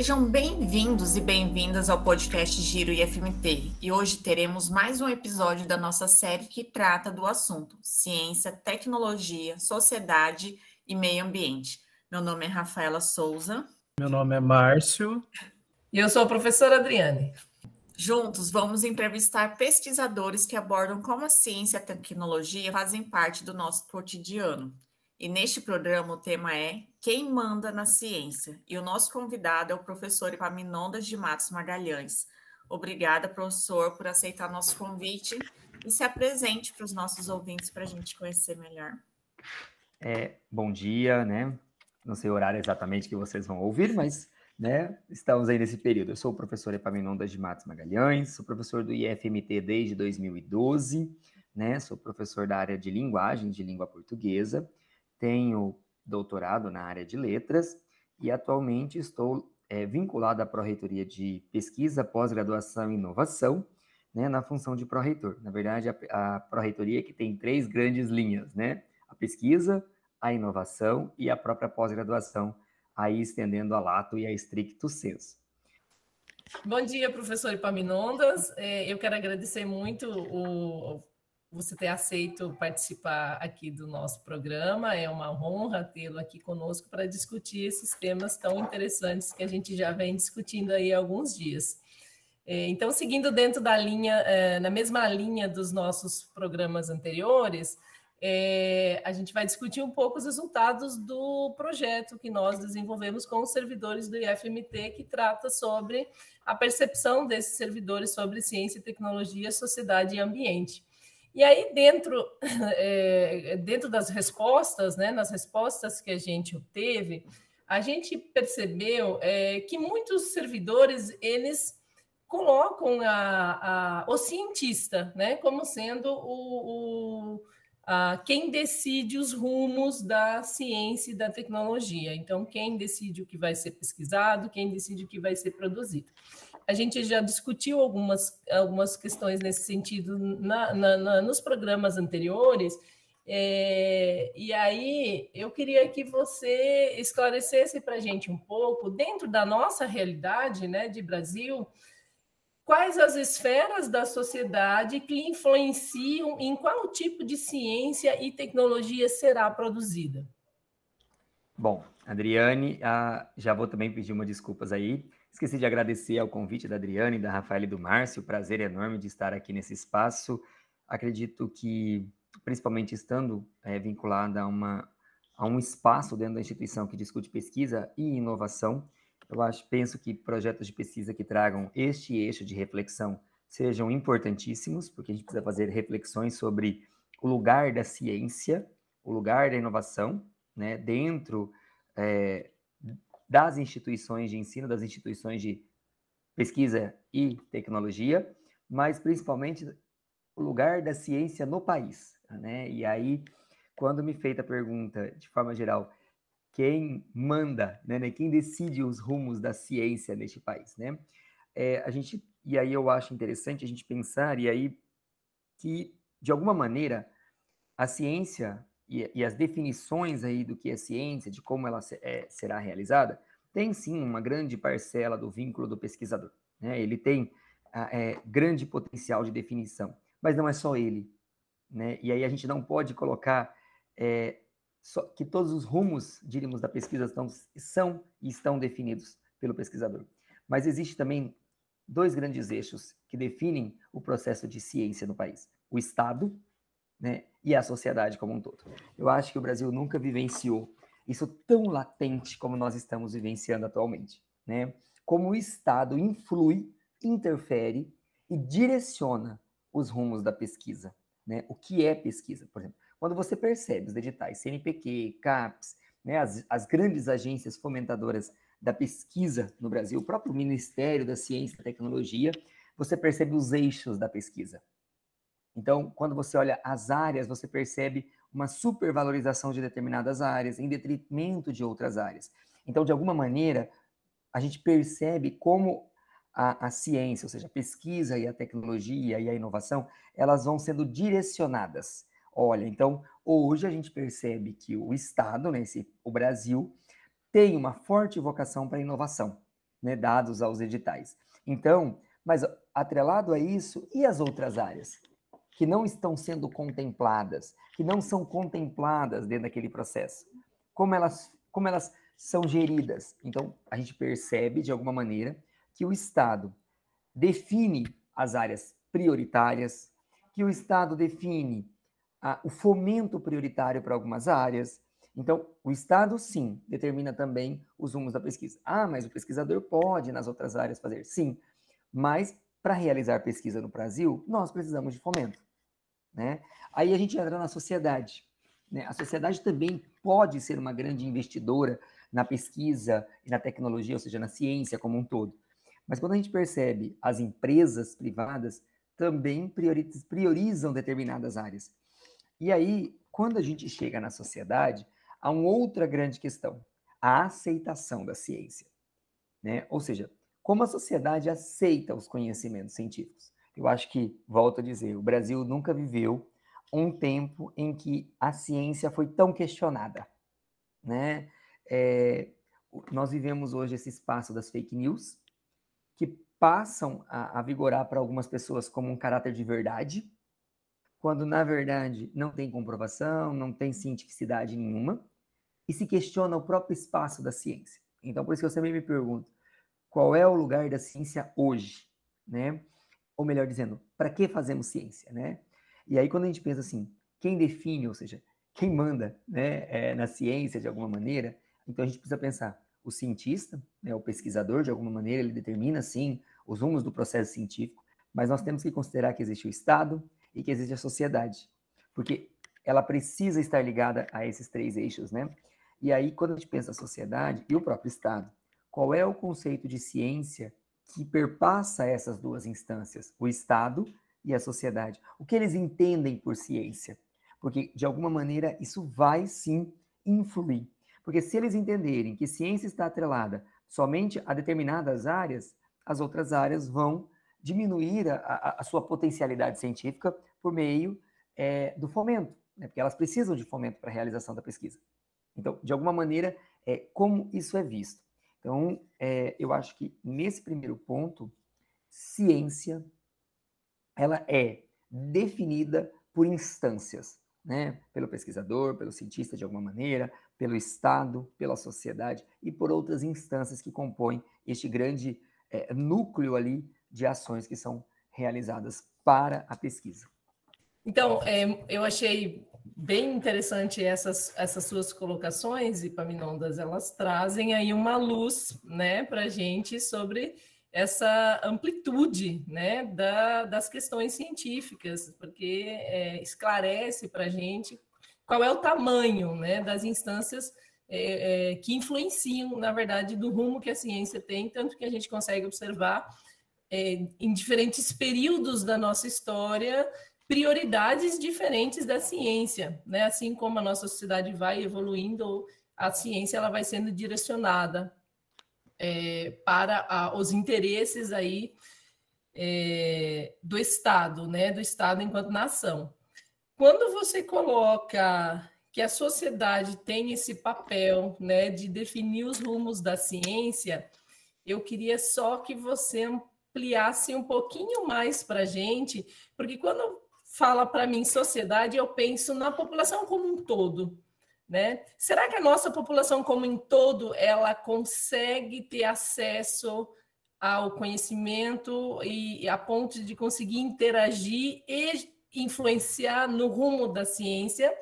Sejam bem-vindos e bem-vindas ao podcast Giro IFMT. E hoje teremos mais um episódio da nossa série que trata do assunto ciência, tecnologia, sociedade e meio ambiente. Meu nome é Rafaela Souza. Meu nome é Márcio. E eu sou a professora Adriane. Juntos, vamos entrevistar pesquisadores que abordam como a ciência e a tecnologia fazem parte do nosso cotidiano. E neste programa o tema é Quem manda na ciência? E o nosso convidado é o professor Epaminondas de Matos Magalhães. Obrigada, professor, por aceitar nosso convite e se apresente para os nossos ouvintes para a gente conhecer melhor. É, bom dia, né? Não sei o horário exatamente que vocês vão ouvir, mas né, estamos aí nesse período. Eu sou o professor Epaminondas de Matos Magalhães, sou professor do IFMT desde 2012, né? Sou professor da área de linguagem, de língua portuguesa tenho doutorado na área de letras e atualmente estou é, vinculado à Pró-Reitoria de Pesquisa, Pós-Graduação e Inovação, né, na função de pró-reitor. Na verdade, a, a pró-reitoria que tem três grandes linhas, né? A pesquisa, a inovação e a própria pós-graduação, aí estendendo a lato e a stricto sensu. Bom dia, professor Epaminondas. É, eu quero agradecer muito o, você ter aceito participar aqui do nosso programa. É uma honra tê-lo aqui conosco para discutir esses temas tão interessantes que a gente já vem discutindo aí há alguns dias. É, então, seguindo dentro da linha, é, na mesma linha dos nossos programas anteriores, é, a gente vai discutir um pouco os resultados do projeto que nós desenvolvemos com os servidores do IFMT, que trata sobre a percepção desses servidores sobre ciência, tecnologia, sociedade e ambiente. E aí, dentro, é, dentro das respostas, né, nas respostas que a gente obteve, a gente percebeu é, que muitos servidores, eles colocam a, a, o cientista né, como sendo o, o a, quem decide os rumos da ciência e da tecnologia. Então, quem decide o que vai ser pesquisado, quem decide o que vai ser produzido. A gente já discutiu algumas, algumas questões nesse sentido na, na, na, nos programas anteriores, é, e aí eu queria que você esclarecesse para a gente um pouco, dentro da nossa realidade né, de Brasil, quais as esferas da sociedade que influenciam em qual tipo de ciência e tecnologia será produzida. Bom, Adriane, ah, já vou também pedir uma desculpas aí. Esqueci de agradecer ao convite da Adriane, da Rafael e do Márcio. Prazer enorme de estar aqui nesse espaço. Acredito que, principalmente estando é, vinculada a, uma, a um espaço dentro da instituição que discute pesquisa e inovação, eu acho, penso que projetos de pesquisa que tragam este eixo de reflexão sejam importantíssimos, porque a gente precisa fazer reflexões sobre o lugar da ciência, o lugar da inovação, né, dentro é, das instituições de ensino, das instituições de pesquisa e tecnologia, mas principalmente o lugar da ciência no país. Né? E aí, quando me feita a pergunta, de forma geral, quem manda, né, né, quem decide os rumos da ciência neste país, né? É, a gente, e aí eu acho interessante a gente pensar, e aí, que, de alguma maneira, a ciência e, e, as definições aí do que é ciência, de como ela se, é, será realizada, tem sim uma grande parcela do vínculo do pesquisador. Né? Ele tem é, grande potencial de definição, mas não é só ele. Né? E aí a gente não pode colocar é, que todos os rumos, diríamos, da pesquisa estão, são e estão definidos pelo pesquisador. Mas existe também dois grandes eixos que definem o processo de ciência no país: o Estado né, e a sociedade como um todo. Eu acho que o Brasil nunca vivenciou isso tão latente como nós estamos vivenciando atualmente, né? Como o Estado influi, interfere e direciona os rumos da pesquisa, né? O que é pesquisa, por exemplo? Quando você percebe os editais CNPq, CAPES, né, as, as grandes agências fomentadoras da pesquisa no Brasil, o próprio Ministério da Ciência e Tecnologia, você percebe os eixos da pesquisa, então, quando você olha as áreas, você percebe uma supervalorização de determinadas áreas em detrimento de outras áreas. Então, de alguma maneira, a gente percebe como a, a, ciência, ou seja, a pesquisa e a tecnologia e a inovação, elas vão sendo direcionadas. Olha, então, hoje a gente percebe que o Estado, né, esse, o Brasil, tem uma forte vocação para inovação. né, dados aos editais. Então, mas atrelado a isso, e as outras áreas que não estão sendo contempladas, que não são contempladas dentro daquele processo? Como elas, como elas são geridas? Então, a gente percebe, de alguma maneira, que o Estado define as áreas prioritárias, que o Estado define o fomento prioritário para algumas áreas. Então, o Estado, sim, determina também os rumos da pesquisa. Ah, mas o pesquisador pode nas outras áreas fazer? Sim, mas para realizar pesquisa no Brasil, nós precisamos de fomento. Né? Aí a gente entra na sociedade. Né? A sociedade também pode ser uma grande investidora na pesquisa e na tecnologia, ou seja, na ciência como um todo. Mas quando a gente percebe as empresas privadas também priorizam determinadas áreas. E aí, quando a gente chega na sociedade, há uma outra grande questão: a aceitação da ciência. Né? Ou seja, como a sociedade aceita os conhecimentos científicos. Eu acho que, volto a dizer, o Brasil nunca viveu um tempo em que a ciência foi tão questionada. Né? É, nós vivemos hoje esse espaço das fake news, que passam a, a vigorar para algumas pessoas como um caráter de verdade, quando na verdade não tem comprovação, não tem cientificidade nenhuma, e se questiona o próprio espaço da ciência. Então, por isso que eu sempre me pergunto, qual é o lugar da ciência hoje, né? Ou melhor dizendo, para que fazemos ciência, né? E aí quando a gente pensa assim, quem define, ou seja, quem manda, né, é, na ciência de alguma maneira, então a gente precisa pensar o cientista, né, o pesquisador de alguma maneira, ele determina sim os rumos do processo científico, mas nós temos que considerar que existe o Estado e que existe a sociedade, porque ela precisa estar ligada a esses três eixos, né? E aí, quando a gente pensa a sociedade e o próprio Estado, qual é o conceito de ciência que perpassa essas duas instâncias, o Estado e a sociedade? O que eles entendem por ciência? Porque, de alguma maneira, isso vai sim influir. Porque se eles entenderem que ciência está atrelada somente a determinadas áreas, as outras áreas vão diminuir a, a, a sua potencialidade científica por meio é, do fomento, né? porque elas precisam de fomento para a realização da pesquisa. Então, de alguma maneira, é, como isso é visto? Então, é, eu acho que nesse primeiro ponto, ciência, ela é definida por instâncias, né? Pelo pesquisador, pelo cientista de alguma maneira, pelo Estado, pela sociedade e por outras instâncias que compõem este grande é, núcleo ali de ações que são realizadas para a pesquisa. Então, é, eu achei bem interessante essas, essas suas colocações, e Paminondas, elas trazem aí uma luz né, para a gente sobre essa amplitude né, da, das questões científicas, porque é, esclarece para a gente qual é o tamanho né, das instâncias é, é, que influenciam, na verdade, do rumo que a ciência tem, tanto que a gente consegue observar é, em diferentes períodos da nossa história prioridades diferentes da ciência, né? Assim como a nossa sociedade vai evoluindo, a ciência ela vai sendo direcionada é, para a, os interesses aí é, do Estado, né? Do Estado enquanto nação. Quando você coloca que a sociedade tem esse papel, né, de definir os rumos da ciência, eu queria só que você ampliasse um pouquinho mais para gente, porque quando fala para mim sociedade, eu penso na população como um todo. Né? Será que a nossa população como um todo ela consegue ter acesso ao conhecimento e a ponto de conseguir interagir e influenciar no rumo da ciência?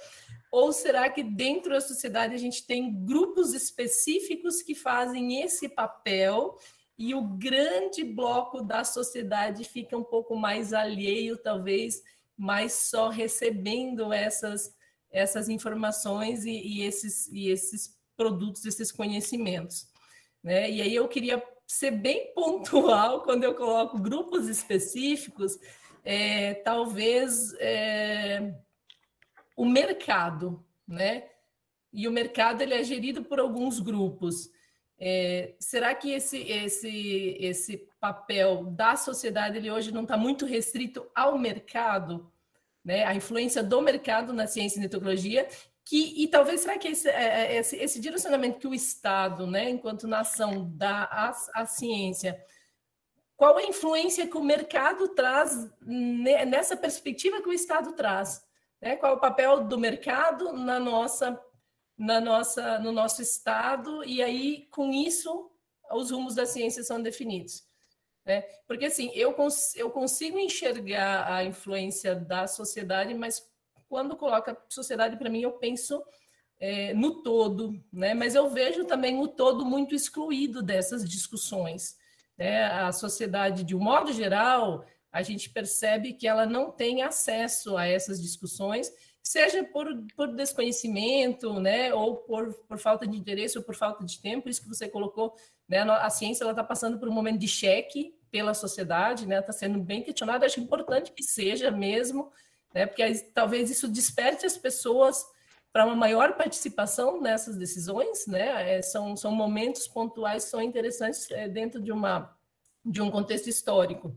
Ou será que dentro da sociedade a gente tem grupos específicos que fazem esse papel e o grande bloco da sociedade fica um pouco mais alheio, talvez, mais só recebendo essas, essas informações e, e esses, e esses produtos, esses conhecimentos. Né? E aí eu queria ser bem pontual quando eu coloco grupos específicos, é, talvez é, o mercado, né? E o mercado ele é gerido por alguns grupos. É, será que esse, esse, esse papel da sociedade ele hoje não está muito restrito ao mercado? Né? A influência do mercado na ciência e na tecnologia, que, e talvez será que esse, é, é, esse, esse, direcionamento que o Estado, né, enquanto nação, dá à, à ciência, qual a influência que o mercado traz nessa perspectiva que o Estado traz? Né? Qual o papel do mercado na nossa, na nossa, no nosso Estado? E aí, com isso, os rumos da ciência são definidos. Né? Porque, assim, eu, cons eu consigo enxergar a influência da sociedade, mas quando coloca sociedade para mim, eu penso é, no todo, né? Mas eu vejo também o todo muito excluído dessas discussões. Né? A sociedade, de um modo geral, a gente percebe que ela não tem acesso a essas discussões, seja por, por desconhecimento, né? Ou por, por falta de interesse ou por falta de tempo. Isso que você colocou, né? A ciência está passando por um momento de cheque pela sociedade, né? Está sendo bem questionada. Acho importante que seja mesmo né? porque aí, talvez isso desperte as pessoas para uma maior participação nessas decisões, né? É, são, são momentos pontuais são interessantes é, dentro de, uma, de um contexto histórico.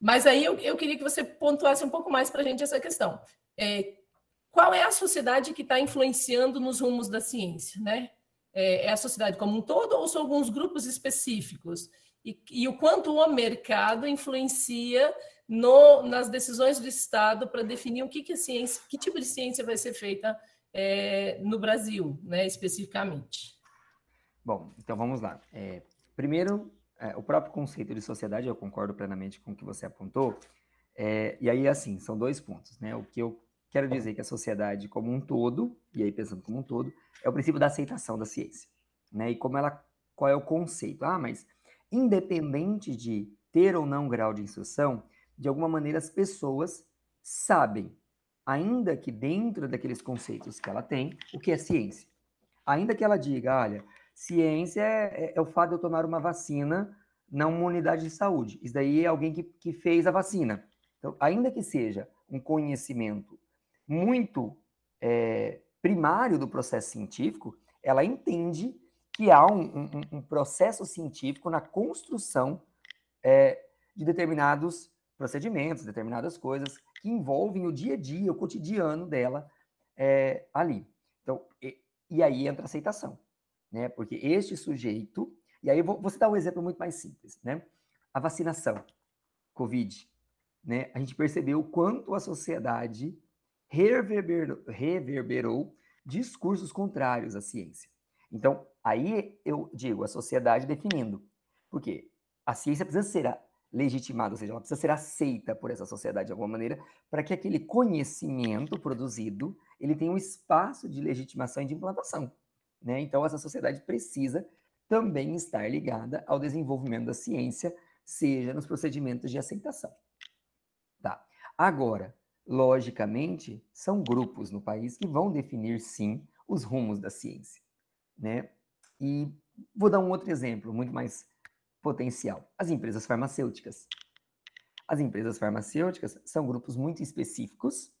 Mas aí eu, eu queria que você pontuasse um pouco mais para a gente essa questão. É, qual é a sociedade que está influenciando nos rumos da ciência, né? É, é, a sociedade como um todo ou são alguns grupos específicos? E, e o quanto o mercado influencia no, nas decisões do Estado para definir o que, que, ciência, que tipo de ciência vai ser feita é, no Brasil, né, especificamente. Bom, então vamos lá. É, primeiro, é, o próprio conceito de sociedade, eu concordo plenamente com o que você apontou. É, e aí, assim, são dois pontos, né? O que eu quero dizer que a sociedade como um todo, e aí pensando como um todo, é o princípio da aceitação da ciência, né? E como ela, qual é o conceito? Ah, mas independente de ter ou não grau de instrução, de alguma maneira, as pessoas sabem, ainda que dentro daqueles conceitos que ela tem, o que é ciência. Ainda que ela diga, olha, ciência é, é, é o fato de eu tomar uma vacina na uma unidade de saúde. Isso daí é alguém que, que fez a vacina. Então, ainda que seja um conhecimento muito é, primário do processo científico, ela entende que há um, um, um processo científico na construção é, de determinados procedimentos, determinadas coisas que envolvem o dia a dia, o cotidiano dela é, ali. Então, e, e, aí entra a aceitação, né? Porque este sujeito, e aí eu vou, vou citar um exemplo muito mais simples, né? A vacinação, Covid, né? A gente percebeu o quanto a sociedade reverberou, reverberou discursos contrários à ciência. Então, aí eu digo a sociedade definindo, porque a ciência precisa ser legitimada, ou seja, ela precisa ser aceita por essa sociedade de alguma maneira, para que aquele conhecimento produzido ele tenha um espaço de legitimação e de implantação. Né? Então, essa sociedade precisa também estar ligada ao desenvolvimento da ciência, seja nos procedimentos de aceitação. Tá. Agora, logicamente, são grupos no país que vão definir, sim, os rumos da ciência. Né? E vou dar um outro exemplo, muito mais potencial? As empresas farmacêuticas. As empresas farmacêuticas são grupos muito específicos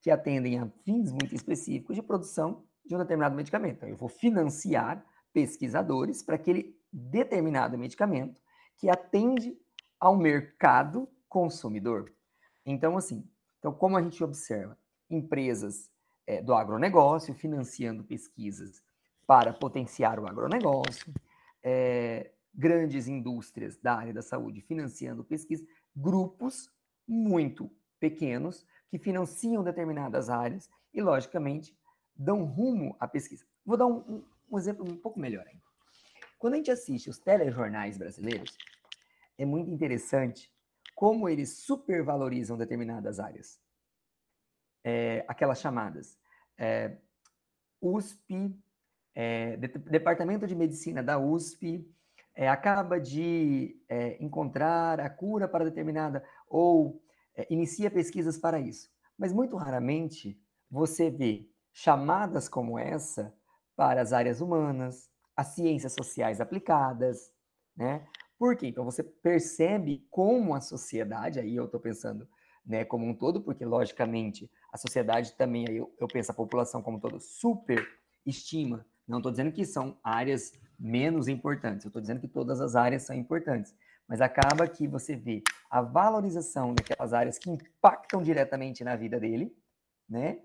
que atendem a fins muito específicos de produção de um determinado medicamento. Então, eu vou financiar pesquisadores para aquele determinado medicamento que atende ao mercado consumidor. Então, assim, então como a gente observa empresas é, do agronegócio financiando pesquisas para potenciar o agronegócio, é, grandes indústrias da área da saúde financiando pesquisa, grupos muito pequenos que financiam determinadas áreas e, logicamente, dão rumo à pesquisa. Vou dar um, um, exemplo um pouco melhor ainda. Quando a gente assiste os telejornais brasileiros, é muito interessante como eles supervalorizam determinadas áreas. É, aquelas chamadas é, USP, é, Departamento de Medicina da USP, é, acaba de é, encontrar a cura para determinada ou é, inicia pesquisas para isso. Mas muito raramente você vê chamadas como essa para as áreas humanas, as ciências sociais aplicadas, né? Por quê? Então você percebe como a sociedade, aí eu estou pensando né, como um todo, porque logicamente a sociedade também, aí eu, eu penso a população como um todo, super estima, não estou dizendo que são áreas menos importantes. Eu estou dizendo que todas as áreas são importantes, mas acaba que você vê a valorização daquelas áreas que impactam diretamente na vida dele, né?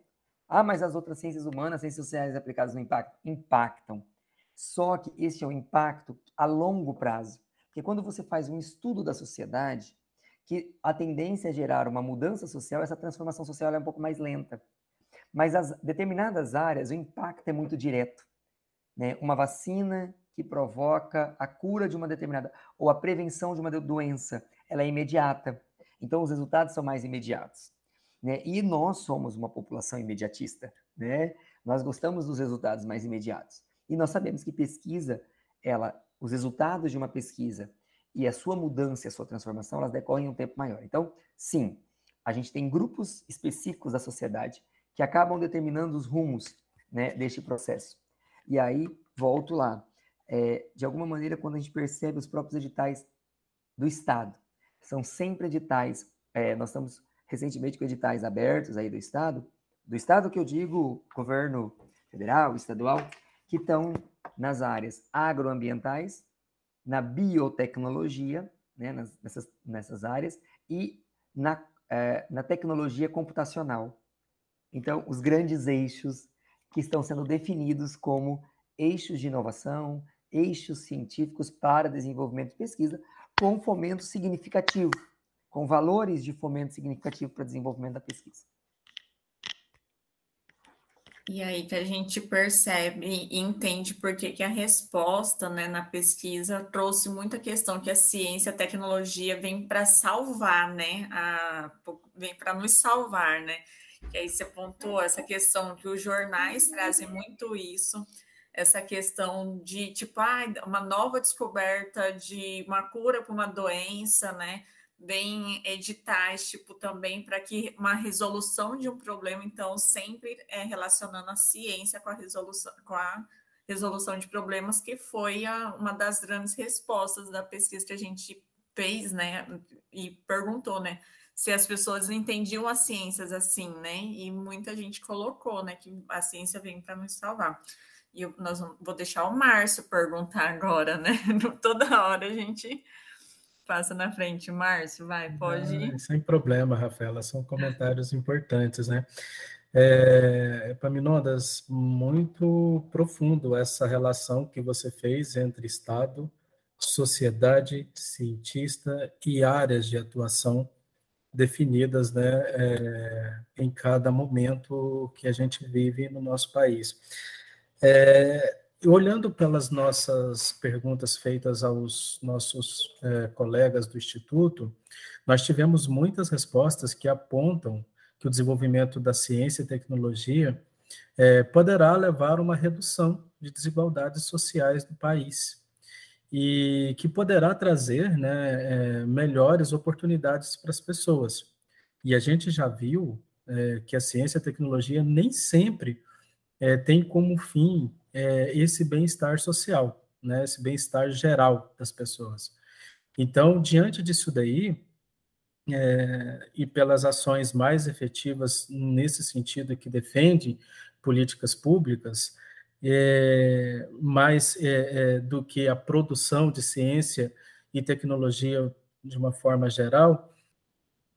Ah, mas as outras ciências humanas, ciências sociais aplicadas no impacto? Impactam. Só que esse é um impacto a longo prazo. Porque quando você faz um estudo da sociedade, que a tendência é gerar uma mudança social, essa transformação social é um pouco mais lenta. Mas as determinadas áreas, o impacto é muito direto. Né? Uma vacina que provoca a cura de uma determinada, ou a prevenção de uma doença, ela é imediata. Então, os resultados são mais imediatos. Né? E nós somos uma população imediatista. Né? Nós gostamos dos resultados mais imediatos. E nós sabemos que pesquisa, ela, os resultados de uma pesquisa e a sua mudança, a sua transformação, elas decorrem em um tempo maior. Então, sim, a gente tem grupos específicos da sociedade que acabam determinando os rumos né, deste processo. E aí, volto lá. É, de alguma maneira, quando a gente percebe os próprios editais do Estado, são sempre editais, é, nós estamos recentemente com editais abertos aí do Estado, do Estado que eu digo, governo federal, estadual, que estão nas áreas agroambientais, na biotecnologia, né, nas, nessas, nessas áreas, e na, é, na tecnologia computacional. Então, os grandes eixos que estão sendo definidos como eixos de inovação, eixos científicos para desenvolvimento e pesquisa, com fomento significativo, com valores de fomento significativo para desenvolvimento da pesquisa. E aí que a gente percebe e entende por que, a resposta né, na pesquisa trouxe muita questão que a ciência, a tecnologia vem para salvar, né? A, vem para nos salvar, né? Que aí você pontuou essa questão que os jornais trazem muito isso, essa questão de tipo, ah, uma nova descoberta de uma cura para uma doença, né? bem editais, tipo, também para que uma resolução de um problema, então, sempre é relacionando a ciência com a resolução, com a resolução de problemas, que foi a, uma das grandes respostas da pesquisa que a gente fez, né? E perguntou, né? Se as pessoas entendiam as ciências assim, né? E muita gente colocou, né? Que a ciência vem para nos salvar. E eu, nós vou deixar o Márcio perguntar agora, né? Toda hora a gente Passa na frente, Márcio, vai, pode ir. sem problema, Rafaela, são comentários importantes, né? É, Epaminondas, muito profundo essa relação que você fez entre Estado, sociedade, cientista e áreas de atuação definidas né, é, em cada momento que a gente vive no nosso país. É, olhando pelas nossas perguntas feitas aos nossos é, colegas do Instituto, nós tivemos muitas respostas que apontam que o desenvolvimento da ciência e tecnologia poderá levar a uma redução de desigualdades sociais do país e que poderá trazer né, é, melhores oportunidades para as pessoas. E a gente já viu é, que a ciência e a tecnologia nem sempre é, tem como fim é, esse bem-estar social, né, esse bem-estar geral das pessoas. Então, diante disso daí, é, e pelas ações mais efetivas nesse sentido que defende políticas públicas, é, mais é, é, do que a produção de ciência e tecnologia de uma forma geral,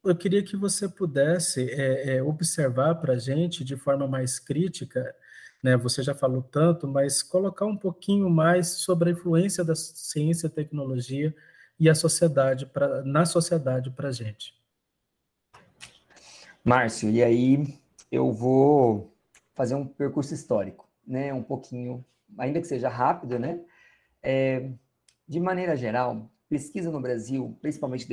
eu queria que você pudesse é, é, observar para a gente de forma mais crítica né? Você já falou tanto, mas colocar um pouquinho mais sobre a influência da ciência e tecnologia e a sociedade pra, na sociedade para a gente. Márcio, e aí eu vou fazer um percurso histórico, né? Um pouquinho, ainda que seja rápido, né? É, de maneira geral, pesquisa no Brasil, principalmente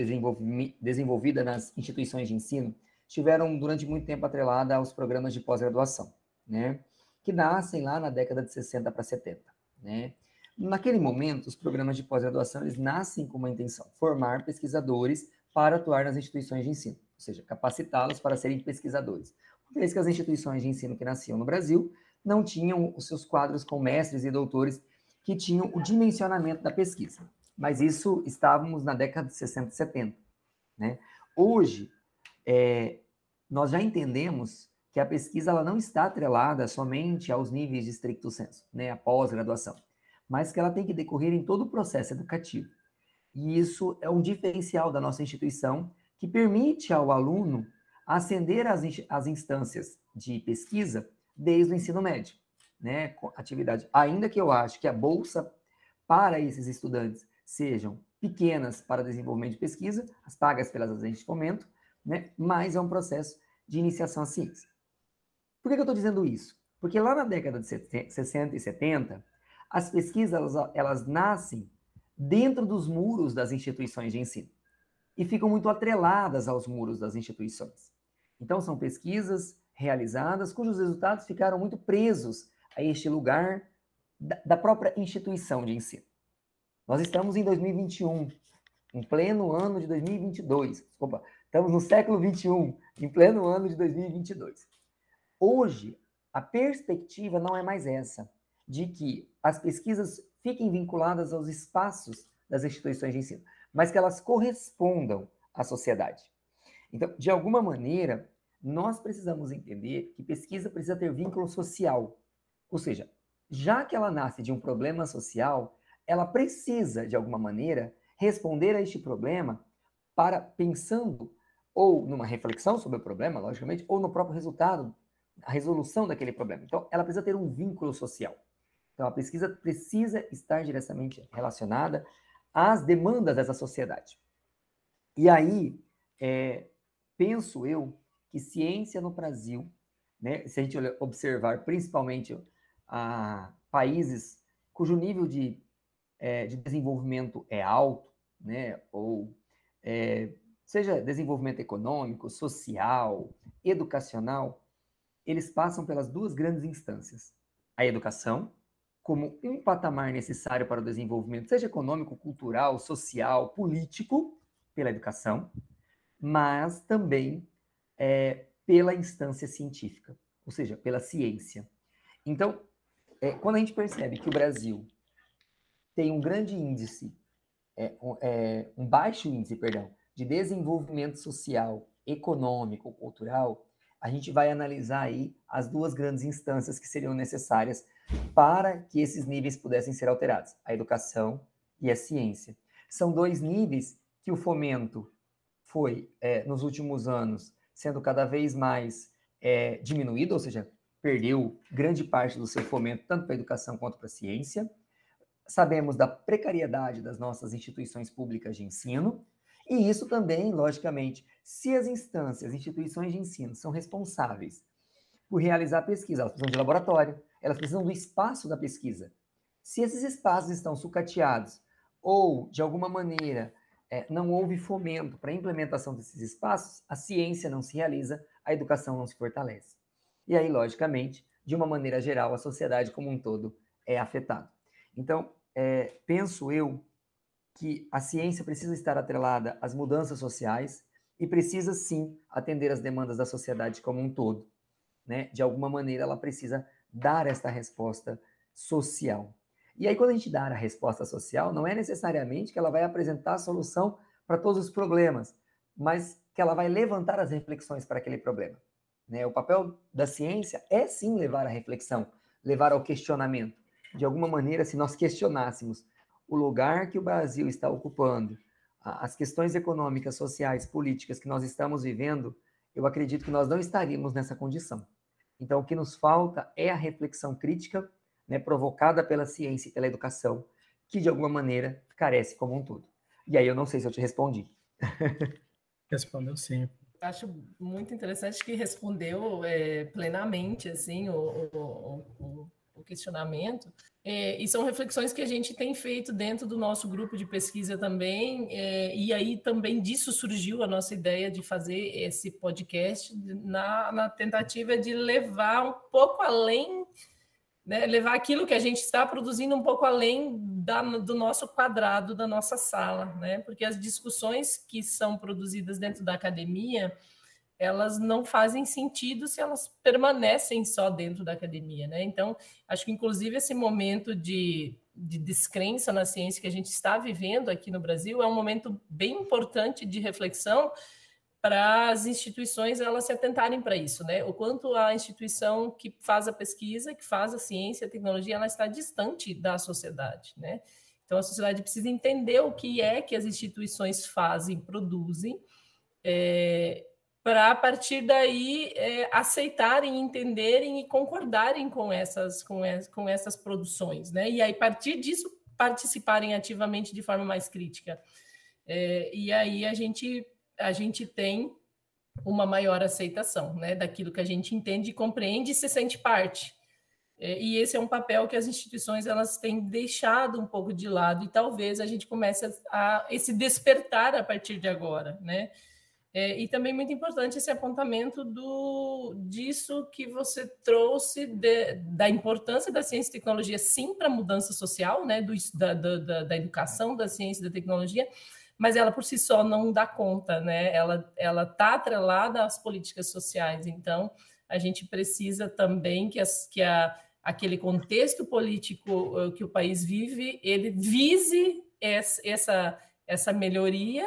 desenvolvida nas instituições de ensino, estiveram durante muito tempo atrelada aos programas de pós-graduação, né? que nascem lá na década de 60 para 70, né? Naquele momento, os programas de pós-graduação eles nascem com uma intenção, formar pesquisadores para atuar nas instituições de ensino, ou seja, capacitá-los para serem pesquisadores. Uma vez que as instituições de ensino que nasciam no Brasil não tinham os seus quadros com mestres e doutores que tinham o dimensionamento da pesquisa. Mas isso estávamos na década de 60 e 70. Né? Hoje, é, nós já entendemos que a pesquisa ela não está atrelada somente aos níveis de estricto senso, né, a pós-graduação, mas que ela tem que decorrer em todo o processo educativo. E isso é um diferencial da nossa instituição que permite ao aluno ascender às, instâncias de pesquisa desde o ensino médio, né? Atividade. Ainda que eu acho que a bolsa para esses estudantes sejam pequenas para desenvolvimento de pesquisa, as pagas pelas agências de fomento, né? Mas é um processo de iniciação à ciência. Por que, que eu estou dizendo isso? Porque lá na década de 60 e 70, as pesquisas elas, elas nascem dentro dos muros das instituições de ensino e ficam muito atreladas aos muros das instituições. Então, são pesquisas realizadas cujos resultados ficaram muito presos a este lugar da, própria instituição de ensino. Nós estamos em 2021, em pleno ano de 2022. Desculpa, estamos no século 21, em pleno ano de 2022. Hoje, a perspectiva não é mais essa, de que as pesquisas fiquem vinculadas aos espaços das instituições de ensino, mas que elas correspondam à sociedade. Então, de alguma maneira, nós precisamos entender que pesquisa precisa ter vínculo social. Ou seja, já que ela nasce de um problema social, ela precisa, de alguma maneira, responder a este problema para pensando ou numa reflexão sobre o problema, logicamente, ou no próprio resultado, a resolução daquele problema. Então, ela precisa ter um vínculo social. Então, a pesquisa precisa estar diretamente relacionada às demandas dessa sociedade. E aí, é, penso eu que ciência no Brasil, né, se a gente observar principalmente a países cujo nível de, é, de desenvolvimento é alto, né, ou é, seja desenvolvimento econômico, social, educacional, eles passam pelas duas grandes instâncias: a educação, como um patamar necessário para o desenvolvimento, seja econômico, cultural, social, político, pela educação, mas também é, pela instância científica, ou seja, pela ciência. Então, é, quando a gente percebe que o Brasil tem um grande índice, é, um, é, um baixo índice, perdão, de desenvolvimento social, econômico, cultural, a gente vai analisar aí as duas grandes instâncias que seriam necessárias para que esses níveis pudessem ser alterados, a educação e a ciência. São dois níveis que o fomento foi, é, nos últimos anos, sendo cada vez mais é, diminuído, ou seja, perdeu grande parte do seu fomento, tanto para a educação quanto para a ciência. Sabemos da precariedade das nossas instituições públicas de ensino, e isso também, logicamente, se as instâncias, instituições de ensino são responsáveis por realizar pesquisa, elas precisam de laboratório, elas precisam do espaço da pesquisa. Se esses espaços estão sucateados ou, de alguma maneira, é, não houve fomento para a implementação desses espaços, a ciência não se realiza, a educação não se fortalece. E aí, logicamente, de uma maneira geral, a sociedade como um todo é afetada. Então, é, penso eu que a ciência precisa estar atrelada às mudanças sociais e precisa sim atender às demandas da sociedade como um todo. Né? De alguma maneira, ela precisa dar esta resposta social. E aí, quando a gente dá a resposta social, não é necessariamente que ela vai apresentar a solução para todos os problemas, mas que ela vai levantar as reflexões para aquele problema. Né? O papel da ciência é sim levar à reflexão, levar ao questionamento. De alguma maneira, se nós questionássemos o lugar que o Brasil está ocupando, as questões econômicas, sociais, políticas que nós estamos vivendo, eu acredito que nós não estaríamos nessa condição. Então, o que nos falta é a reflexão crítica, né, provocada pela ciência e pela educação, que de alguma maneira carece como um todo. E aí eu não sei se eu te respondi. Respondeu sim. Acho muito interessante que respondeu é, plenamente assim o, o, o, o questionamento. É, e são reflexões que a gente tem feito dentro do nosso grupo de pesquisa também, é, e aí também disso surgiu a nossa ideia de fazer esse podcast na, na tentativa de levar um pouco além, né, levar aquilo que a gente está produzindo um pouco além da, do nosso quadrado, da nossa sala, né? Porque as discussões que são produzidas dentro da academia elas não fazem sentido se elas permanecem só dentro da academia, né? Então, acho que inclusive esse momento de, de descrença na ciência que a gente está vivendo aqui no Brasil é um momento bem importante de reflexão para as instituições elas se atentarem para isso, né? O quanto a instituição que faz a pesquisa, que faz a ciência, a tecnologia, ela está distante da sociedade, né? Então a sociedade precisa entender o que é que as instituições fazem, produzem, é, para a partir daí é, aceitarem, entenderem e concordarem com essas, com, com essas produções, né? E aí, a partir disso, participarem ativamente de forma mais crítica. É, e aí a gente, a gente tem uma maior aceitação né, daquilo que a gente entende, compreende e se sente parte. É, e esse é um papel que as instituições elas têm deixado um pouco de lado e talvez a gente comece a, a esse despertar a partir de agora, né? É, e também muito importante esse apontamento do, disso que você trouxe de, da importância da ciência e tecnologia, sim, para a mudança social, né, do, da, da, da, educação da ciência e da tecnologia, mas ela por si só não dá conta, né? Ela está atrelada às políticas sociais. Então, a gente precisa também que, as, que a, aquele contexto político uh, que o país vive, ele vise essa, essa melhoria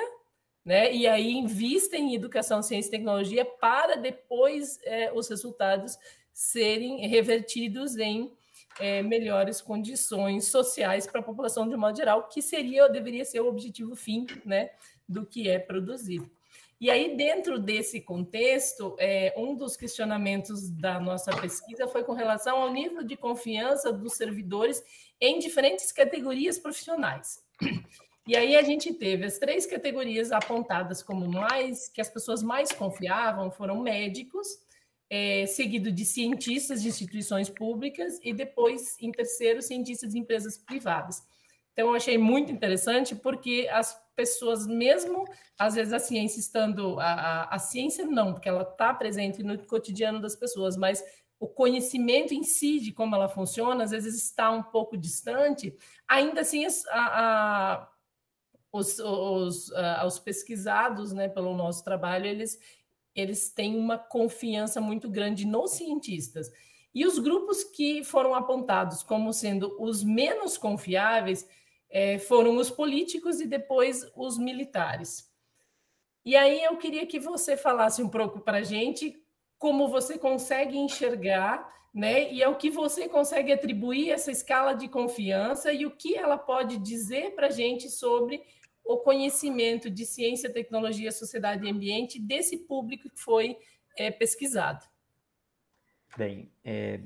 né? E aí invista em educação, ciência e tecnologia para depois é, os resultados serem revertidos em é, melhores condições sociais para a população de modo geral, que seria deveria ser o objetivo fim, né, do que é produzido. E aí, dentro desse contexto, é, um dos questionamentos da nossa pesquisa foi com relação ao nível de confiança dos servidores em diferentes categorias profissionais. E aí a gente teve as três categorias apontadas como mais que as pessoas mais confiavam foram médicos, é, seguido de cientistas de instituições públicas e depois, em terceiro, cientistas de empresas privadas. Então, eu achei muito interessante porque as pessoas, mesmo às vezes a ciência estando. A, a, a ciência não, porque ela está presente no cotidiano das pessoas, mas o conhecimento em si de como ela funciona, às vezes está um pouco distante, ainda assim a, os, os, os pesquisados né, pelo nosso trabalho, eles, eles têm uma confiança muito grande nos cientistas. E os grupos que foram apontados como sendo os menos confiáveis é, foram os políticos e depois os militares. E aí eu queria que você falasse um pouco para a gente como você consegue enxergar, né? E ao que você consegue atribuir essa escala de confiança e o que ela pode dizer para a gente sobre o conhecimento de ciência, tecnologia, sociedade e ambiente desse público que foi é, pesquisado. Bem, é,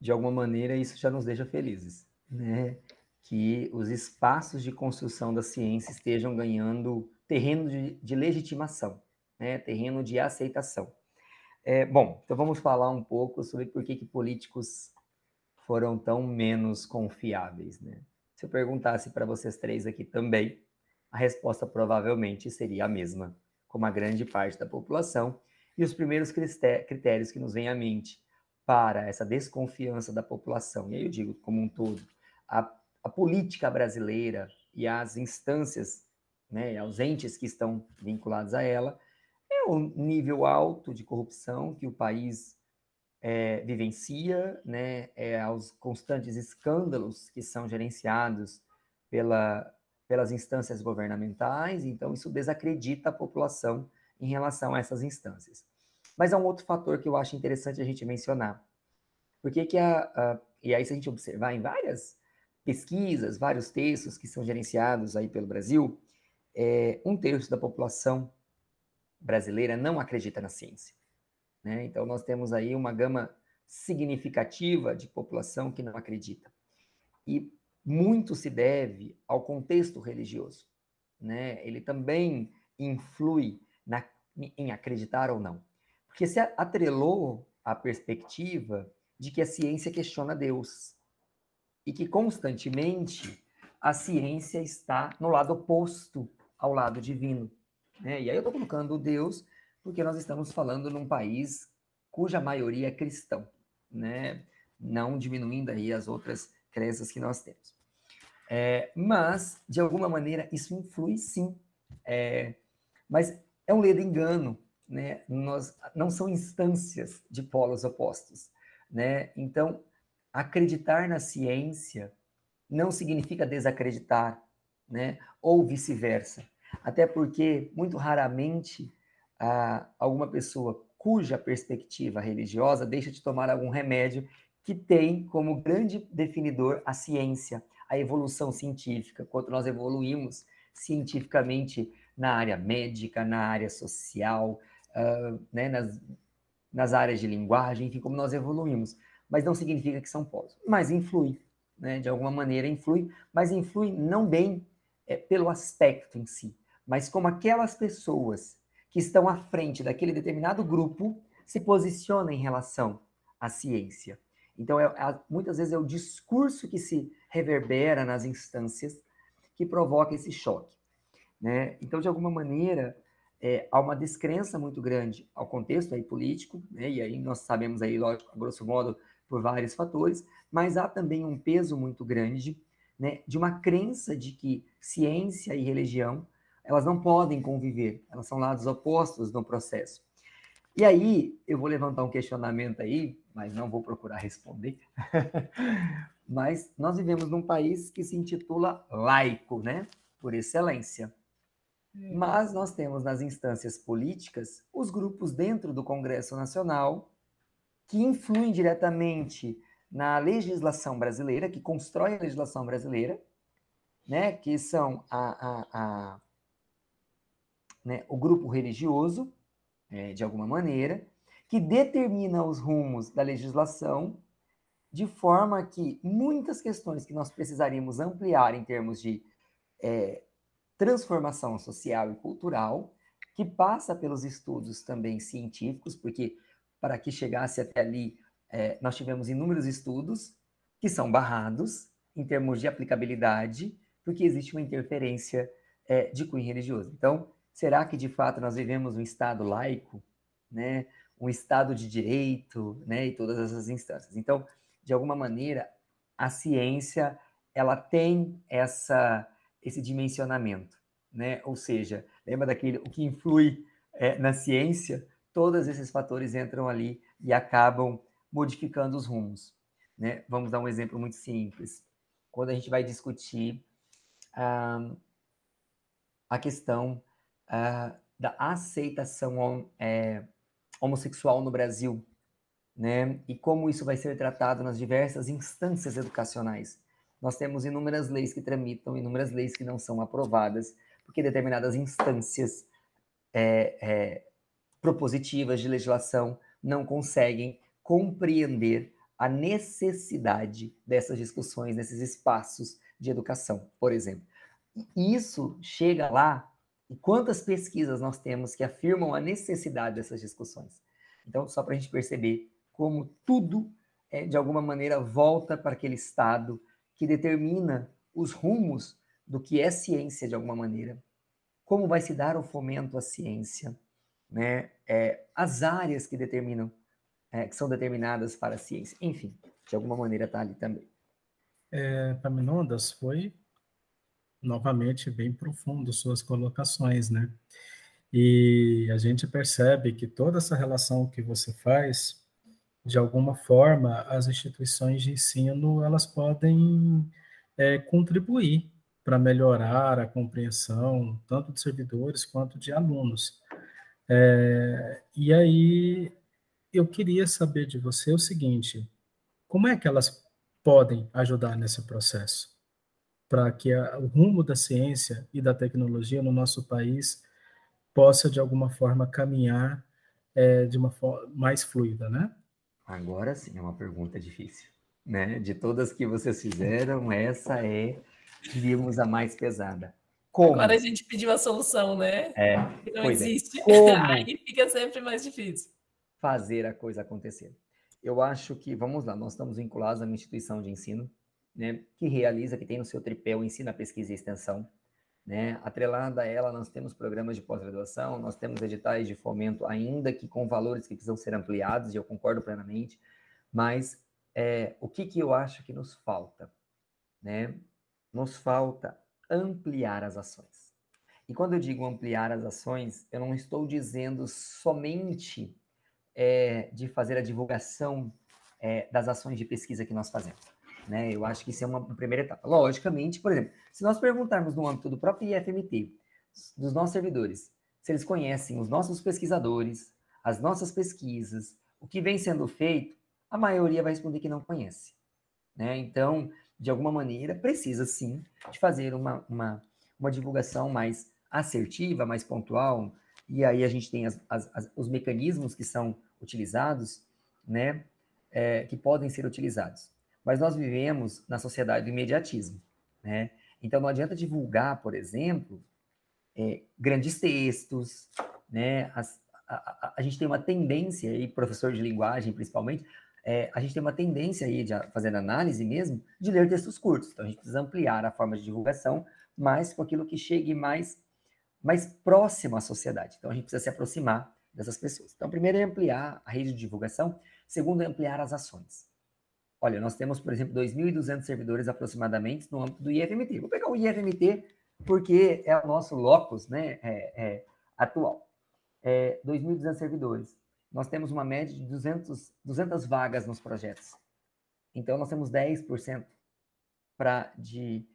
de alguma maneira isso já nos deixa felizes, né? Que os espaços de construção da ciência estejam ganhando terreno de, de legitimação, né? terreno de aceitação. É, bom, então vamos falar um pouco sobre por que, que políticos foram tão menos confiáveis, né? Se eu perguntasse para vocês três aqui também, a resposta provavelmente seria a mesma, como a grande parte da população. E os primeiros critérios que nos vêm à mente para essa desconfiança da população, e aí eu digo como um todo, a, a política brasileira e as instâncias né, ausentes que estão vinculadas a ela, é o nível alto de corrupção que o país é, vivencia, né, é aos constantes escândalos que são gerenciados pela pelas instâncias governamentais, então isso desacredita a população em relação a essas instâncias. Mas há um outro fator que eu acho interessante a gente mencionar. Porque que a, a e aí se a gente observar em várias pesquisas, vários textos que são gerenciados aí pelo Brasil, é, um terço da população brasileira não acredita na ciência. Né? Então nós temos aí uma gama significativa de população que não acredita. E muito se deve ao contexto religioso. Né? Ele também influi na, em acreditar ou não. Porque se atrelou a perspectiva de que a ciência questiona Deus e que constantemente a ciência está no lado oposto ao lado divino. Né? E aí eu estou colocando Deus porque nós estamos falando num país cuja maioria é cristão, né? não diminuindo aí as outras crenças que nós temos. É, mas, de alguma maneira, isso influi sim. É, mas é um ledo engano, né? Nós, não são instâncias de polos opostos, né? Então, acreditar na ciência não significa desacreditar, né? Ou vice-versa. Até porque, muito raramente, a, alguma pessoa cuja perspectiva religiosa deixa de tomar algum remédio que tem como grande definidor a ciência, a evolução científica, quanto nós evoluímos cientificamente na área médica, na área social, uh, né, nas, nas áreas de linguagem, enfim, como nós evoluímos. Mas não significa que são polos. Mas influi, né, de alguma maneira influi, mas influi não bem é, pelo aspecto em si, mas como aquelas pessoas que estão à frente daquele determinado grupo se posicionam em relação à ciência. Então, é, é, muitas vezes é o discurso que se reverbera nas instâncias que provoca esse choque. Né? Então, de alguma maneira, é, há uma descrença muito grande ao contexto aí político, né? e aí nós sabemos aí, lógico, grosso modo, por vários fatores, mas há também um peso muito grande né, de uma crença de que ciência e religião elas não podem conviver, elas são lados opostos no processo. E aí, eu vou levantar um questionamento aí, mas não vou procurar responder. mas nós vivemos num país que se intitula laico, né? Por excelência. Hum. Mas nós temos nas instâncias políticas os grupos dentro do Congresso Nacional que influem diretamente na legislação brasileira, que constrói a legislação brasileira, né, que são a, a, a né, o grupo religioso, é, de alguma maneira, que determina os rumos da legislação, de forma que muitas questões que nós precisaríamos ampliar em termos de é, transformação social e cultural, que passa pelos estudos também científicos, porque para que chegasse até ali, é, nós tivemos inúmeros estudos que são barrados em termos de aplicabilidade, porque existe uma interferência é, de cunho religioso. Então, será que de fato nós vivemos um Estado laico, né? um Estado de direito, né? e todas essas instâncias? Então, de alguma maneira, a ciência ela tem essa esse dimensionamento, né? Ou seja, lembra daquele o que influi é, na ciência? Todos esses fatores entram ali e acabam modificando os rumos, né? Vamos dar um exemplo muito simples. Quando a gente vai discutir ah, a questão ah, da aceitação é, homossexual no Brasil, né? E como isso vai ser tratado nas diversas instâncias educacionais. Nós temos inúmeras leis que tramitam, inúmeras leis que não são aprovadas, porque determinadas instâncias é, é, propositivas de legislação não conseguem compreender a necessidade dessas discussões nesses espaços de educação, por exemplo. E isso chega lá, e quantas pesquisas nós temos que afirmam a necessidade dessas discussões? Então, só para a gente perceber como tudo, é, de alguma maneira, volta para aquele estado que determina os rumos do que é ciência de alguma maneira, como vai se dar o fomento à ciência, né? É, as áreas que determinam, é, que são determinadas para a ciência, enfim, de alguma maneira está ali também. É, Paminondas, foi novamente bem profundo suas colocações, né? E a gente percebe que toda essa relação que você faz de alguma forma, as instituições de ensino elas podem é, contribuir para melhorar a compreensão tanto de servidores quanto de alunos. É, e aí eu queria saber de você o seguinte: como é que elas podem ajudar nesse processo para que a, o rumo da ciência e da tecnologia no nosso país possa de alguma forma caminhar é, de uma forma mais fluida, né? Agora sim é uma pergunta difícil, né? De todas que vocês fizeram, essa é, diríamos, a mais pesada. Como? Agora a gente pediu a solução, né? É. Não é. existe. É. Como Aí fica sempre mais difícil. Fazer a coisa acontecer. Eu acho que, vamos lá, nós estamos vinculados a uma instituição de ensino, né, que realiza, que tem no seu tripé o ensino, a pesquisa e extensão. Né? Atrelada a ela, nós temos programas de pós-graduação, nós temos editais de fomento, ainda que com valores que precisam ser ampliados, e eu concordo plenamente, mas é, o que, que eu acho que nos falta? Né? Nos falta ampliar as ações. E quando eu digo ampliar as ações, eu não estou dizendo somente é, de fazer a divulgação é, das ações de pesquisa que nós fazemos. Né? Eu acho que isso é uma primeira etapa. Logicamente, por exemplo, se nós perguntarmos no âmbito do próprio IFMT, dos nossos servidores, se eles conhecem os nossos pesquisadores, as nossas pesquisas, o que vem sendo feito, a maioria vai responder que não conhece. Né? Então, de alguma maneira, precisa sim de fazer uma, uma, uma divulgação mais assertiva, mais pontual, e aí a gente tem as, as, as, os mecanismos que são utilizados, né, é, que podem ser utilizados. Mas nós vivemos na sociedade do imediatismo, né? Então não adianta divulgar, por exemplo, é, grandes textos, né? As, a, a, a, gente tem uma tendência, e professor de linguagem principalmente, é, a gente tem uma tendência aí, de, fazendo análise mesmo, de ler textos curtos. Então a gente precisa ampliar a forma de divulgação, mais com aquilo que chegue mais, mais próximo à sociedade. Então a gente precisa se aproximar dessas pessoas. Então, primeiro é ampliar a rede de divulgação, segundo é ampliar as ações. Olha, nós temos, por exemplo, 2.200 servidores aproximadamente no âmbito do IFMT. Vou pegar o IFMT porque é o nosso locus né, é, é, atual. É, 2.200 servidores. Nós temos uma média de 200, 200 vagas nos projetos. Então, nós temos 10% pra, de,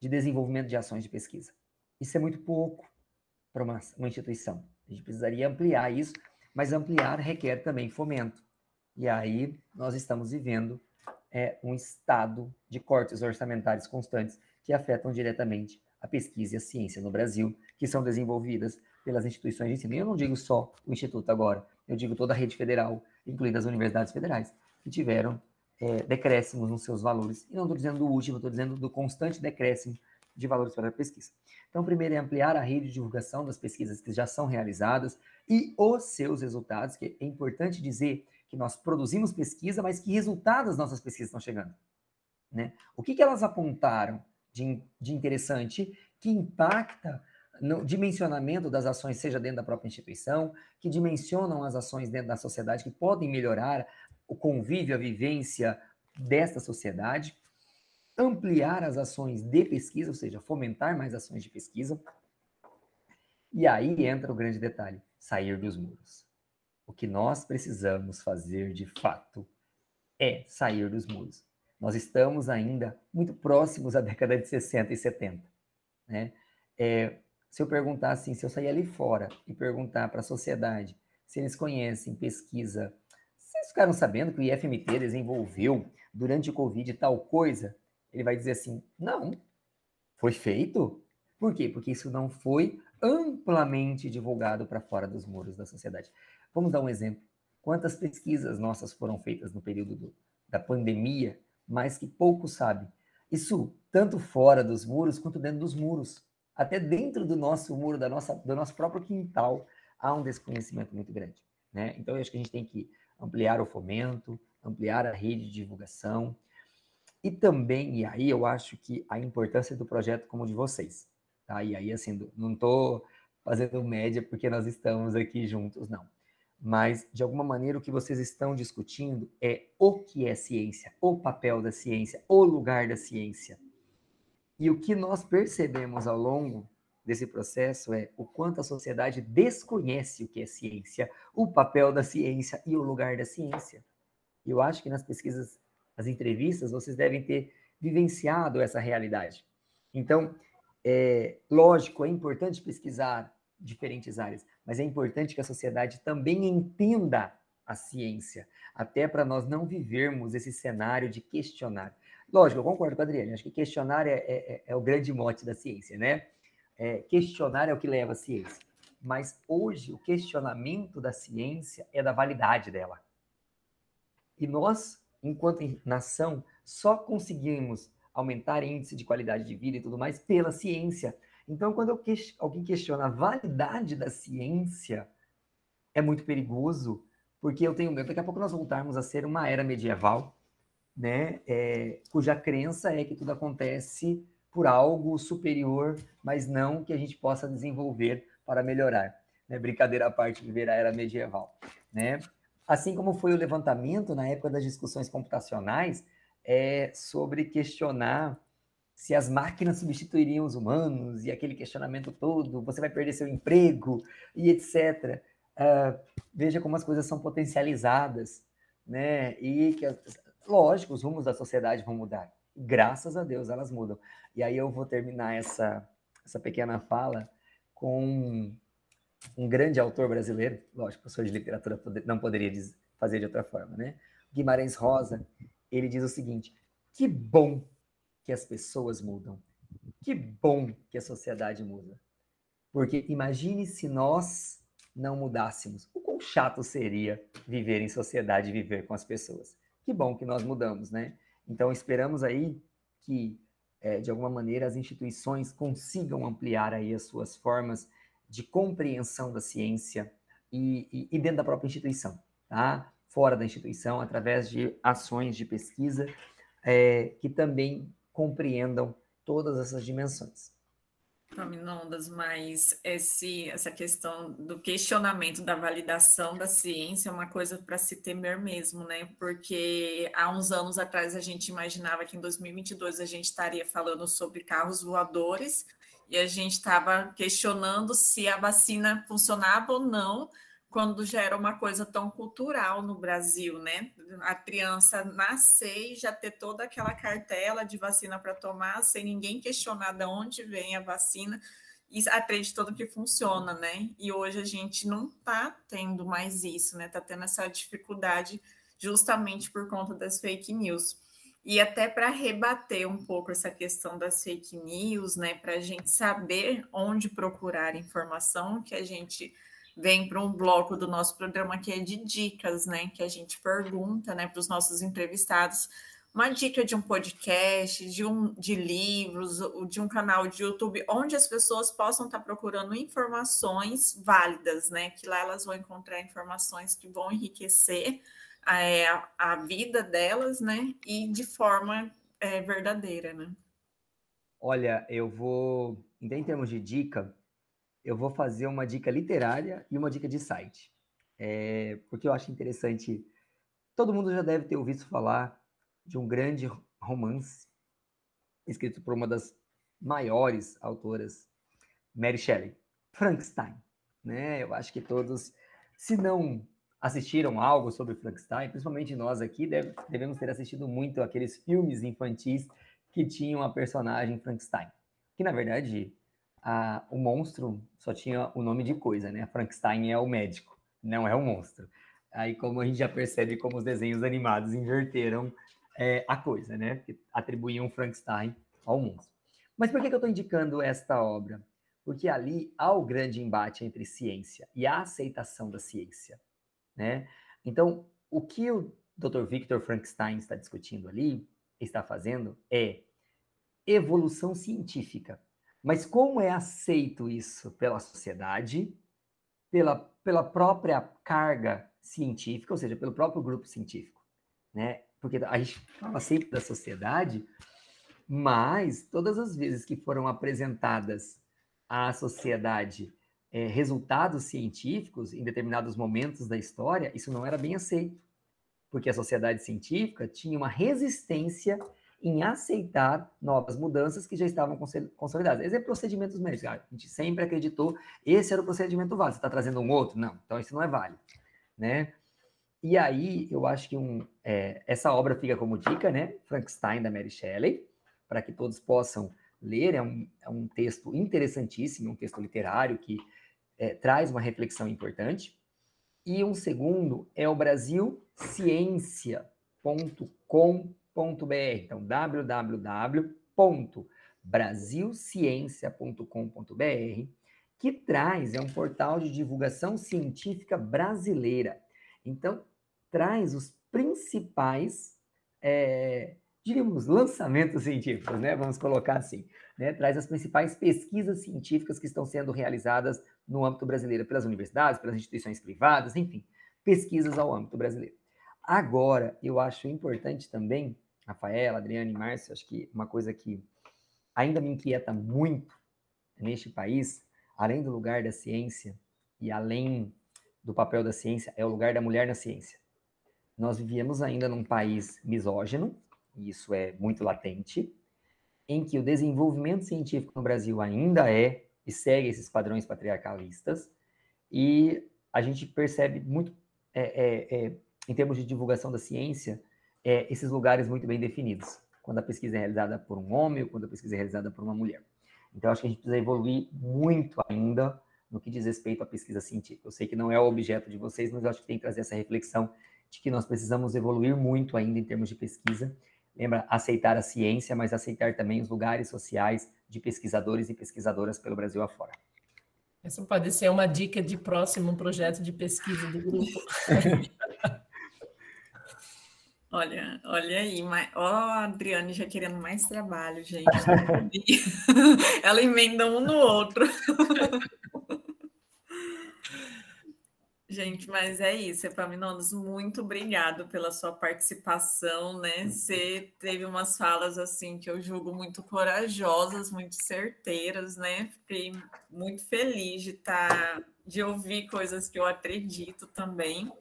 de desenvolvimento de ações de pesquisa. Isso é muito pouco para uma, uma instituição. A gente precisaria ampliar isso, mas ampliar requer também fomento. E aí nós estamos vivendo é, um estado de cortes orçamentários constantes que afetam diretamente a pesquisa e a ciência no Brasil, que são desenvolvidas pelas instituições de ensino. E eu não digo só o Instituto agora, eu digo toda a rede federal, incluindo as universidades federais, que tiveram é, decréscimos nos seus valores. E não estou dizendo do último, estou dizendo do constante decréscimo de valores para a pesquisa. Então, primeiro é ampliar a rede de divulgação das pesquisas que já são realizadas e os seus resultados, que é importante dizer que nós produzimos pesquisa, mas que resultados das nossas pesquisas estão chegando. Né? O que, que elas apontaram de, de interessante que impacta no dimensionamento das ações, seja dentro da própria instituição, que dimensionam as ações dentro da sociedade, que podem melhorar o convívio, a vivência desta sociedade, ampliar as ações de pesquisa, ou seja, fomentar mais ações de pesquisa. E aí entra o grande detalhe: sair dos muros. O que nós precisamos fazer de fato é sair dos muros. Nós estamos ainda muito próximos à década de 60 e 70. Né? É, se eu perguntar assim, se eu sair ali fora e perguntar para a sociedade se eles conhecem pesquisa, vocês ficaram sabendo que o IFMT desenvolveu durante o Covid tal coisa? Ele vai dizer assim: não, foi feito. Por quê? Porque isso não foi amplamente divulgado para fora dos muros da sociedade. Vamos dar um exemplo. Quantas pesquisas nossas foram feitas no período do, da pandemia, mas que pouco sabe? Isso tanto fora dos muros quanto dentro dos muros. Até dentro do nosso muro, da nossa, do nosso próprio quintal, há um desconhecimento muito grande. Né? Então, eu acho que a gente tem que ampliar o fomento, ampliar a rede de divulgação, e também, e aí eu acho que a importância do projeto como o de vocês, tá? E aí, assim, não estou fazendo média porque nós estamos aqui juntos, não. Mas, de alguma maneira, o que vocês estão discutindo é o que é ciência, o papel da ciência, o lugar da ciência. E o que nós percebemos ao longo desse processo é o quanto a sociedade desconhece o que é ciência, o papel da ciência e o lugar da ciência. Eu acho que nas pesquisas as entrevistas, vocês devem ter vivenciado essa realidade. Então, é, lógico, é importante pesquisar diferentes áreas, mas é importante que a sociedade também entenda a ciência, até para nós não vivermos esse cenário de questionar. Lógico, eu concordo com a Adriane, acho que questionar é, é, é, é o grande mote da ciência, né? É, questionar é o que leva à ciência. Mas hoje, o questionamento da ciência é da validade dela. E nós enquanto nação, só conseguimos aumentar índice de qualidade de vida e tudo mais pela ciência. Então, quando que... alguém questiona a validade da ciência, é muito perigoso, porque eu tenho medo, daqui a pouco nós voltarmos a ser uma era medieval, né, é, cuja crença é que tudo acontece por algo superior, mas não que a gente possa desenvolver para melhorar. Né? Brincadeira à parte, viver a era medieval. Né? Assim como foi o levantamento na época das discussões computacionais é, sobre questionar se as máquinas substituiriam os humanos e aquele questionamento todo, você vai perder seu emprego e etc. Uh, ah, veja como as coisas são potencializadas, né? E que, lógico, os rumos da sociedade vão mudar. Graças a Deus elas mudam. E aí eu vou terminar essa, essa pequena fala com um grande autor brasileiro, lógico, professor de literatura não poderia fazer de outra forma, né? Guimarães Rosa, ele diz o seguinte: que bom que as pessoas mudam, que bom que a sociedade muda. Porque imagine se nós não mudássemos, o quão chato seria viver em sociedade e viver com as pessoas. Que bom que nós mudamos, né? Então, esperamos aí que, é, de alguma maneira, as instituições consigam ampliar aí as suas formas de compreensão da ciência e, e, e dentro da própria instituição, tá? Fora da instituição, através de ações de pesquisa é, que também compreendam todas essas dimensões. Paminondas, mas esse, essa questão do questionamento da validação da ciência é uma coisa para se temer mesmo, né? Porque há uns anos atrás a gente imaginava que em 2022 a gente estaria falando sobre carros voadores e a gente estava questionando se a vacina funcionava ou não quando já era uma coisa tão cultural no Brasil, né? A criança nascer e já ter toda aquela cartela de vacina para tomar, sem ninguém questionar de onde vem a vacina e acreditando que funciona, né? E hoje a gente não está tendo mais isso, né? Está tendo essa dificuldade justamente por conta das fake news. E até para rebater um pouco essa questão das fake news, né? Para a gente saber onde procurar informação, que a gente vem para um bloco do nosso programa que é de dicas, né? Que a gente pergunta, né, para os nossos entrevistados uma dica de um podcast, de um de livros, de um canal de YouTube, onde as pessoas possam estar procurando informações válidas, né? Que lá elas vão encontrar informações que vão enriquecer é, a vida delas, né? E de forma é, verdadeira, né? Olha, eu vou, em termos de dica, eu vou fazer uma dica literária e uma dica de site. É, porque eu acho interessante. Todo mundo já deve ter ouvido falar de um grande romance escrito por uma das maiores autoras, Mary Shelley, Frankenstein. Né? Eu acho que todos, se não assistiram algo sobre Frankenstein, principalmente nós aqui, deve, devemos ter assistido muito aqueles filmes infantis que tinham a personagem Frankenstein, que na verdade a, o monstro só tinha o nome de coisa, né? Frankenstein é o médico, não é o monstro. Aí, como a gente já percebe como os desenhos animados inverteram é, a coisa, né? Porque atribuíam Frankenstein ao monstro. Mas por que, que eu estou indicando esta obra? Porque ali há o grande embate entre ciência e a aceitação da ciência, né? Então, o que o Dr. Victor Frankenstein está discutindo ali, está fazendo, é evolução científica. Mas como é aceito isso pela sociedade, pela, pela própria carga científica, ou seja, pelo próprio grupo científico, né? Porque a gente fala sempre da sociedade, mas todas as vezes que foram apresentadas à sociedade é, resultados científicos em determinados momentos da história, isso não era bem aceito, porque a sociedade científica tinha uma resistência em aceitar novas mudanças que já estavam consolidadas. Exemplo, procedimentos médicos. A gente sempre acreditou esse era o procedimento válido. Você está trazendo um outro? Não. Então, isso não é válido. Né? E aí, eu acho que um, é, essa obra fica como dica, né? Frankenstein, da Mary Shelley, para que todos possam ler. É um, é um texto interessantíssimo, um texto literário que é, traz uma reflexão importante. E um segundo é o Brasil Ciência.com então www.brasilciencia.com.br, que traz, é um portal de divulgação científica brasileira. Então, traz os principais, é, diríamos, lançamentos científicos, né? Vamos colocar assim, né? Traz as principais pesquisas científicas que estão sendo realizadas no âmbito brasileiro pelas universidades, pelas instituições privadas, enfim, pesquisas ao âmbito brasileiro. Agora, eu acho importante também Rafaela, Adriane, Márcio, acho que uma coisa que ainda me inquieta muito neste país, além do lugar da ciência e além do papel da ciência, é o lugar da mulher na ciência. Nós vivíamos ainda num país misógino, e isso é muito latente, em que o desenvolvimento científico no Brasil ainda é e segue esses padrões patriarcalistas, e a gente percebe muito, é, é, é, em termos de divulgação da ciência, é, esses lugares muito bem definidos, quando a pesquisa é realizada por um homem ou quando a pesquisa é realizada por uma mulher. Então, acho que a gente precisa evoluir muito ainda no que diz respeito à pesquisa científica. Eu sei que não é o objeto de vocês, mas acho que tem que trazer essa reflexão de que nós precisamos evoluir muito ainda em termos de pesquisa. Lembra, aceitar a ciência, mas aceitar também os lugares sociais de pesquisadores e pesquisadoras pelo Brasil afora. Essa pode ser uma dica de próximo projeto de pesquisa do grupo. Olha, olha aí, mas, ó, a Adriane já querendo mais trabalho, gente. Ela emenda um no outro. Gente, mas é isso, Epaminondas, muito obrigado pela sua participação, né? Você teve umas falas assim que eu julgo muito corajosas, muito certeiras, né? Fiquei muito feliz de estar, tá, de ouvir coisas que eu acredito também.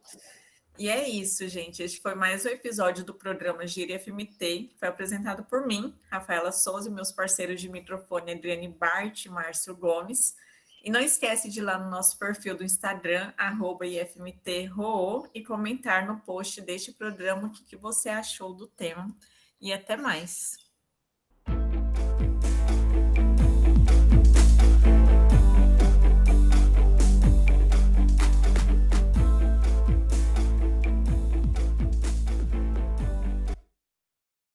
E é isso, gente. Este foi mais um episódio do programa Gíria FMT, que foi apresentado por mim, Rafaela Souza, e meus parceiros de microfone Adriane Bart e Márcio Gomes. E não esquece de ir lá no nosso perfil do Instagram, arroba IFMTROO, e comentar no post deste programa o que, que você achou do tema. E até mais.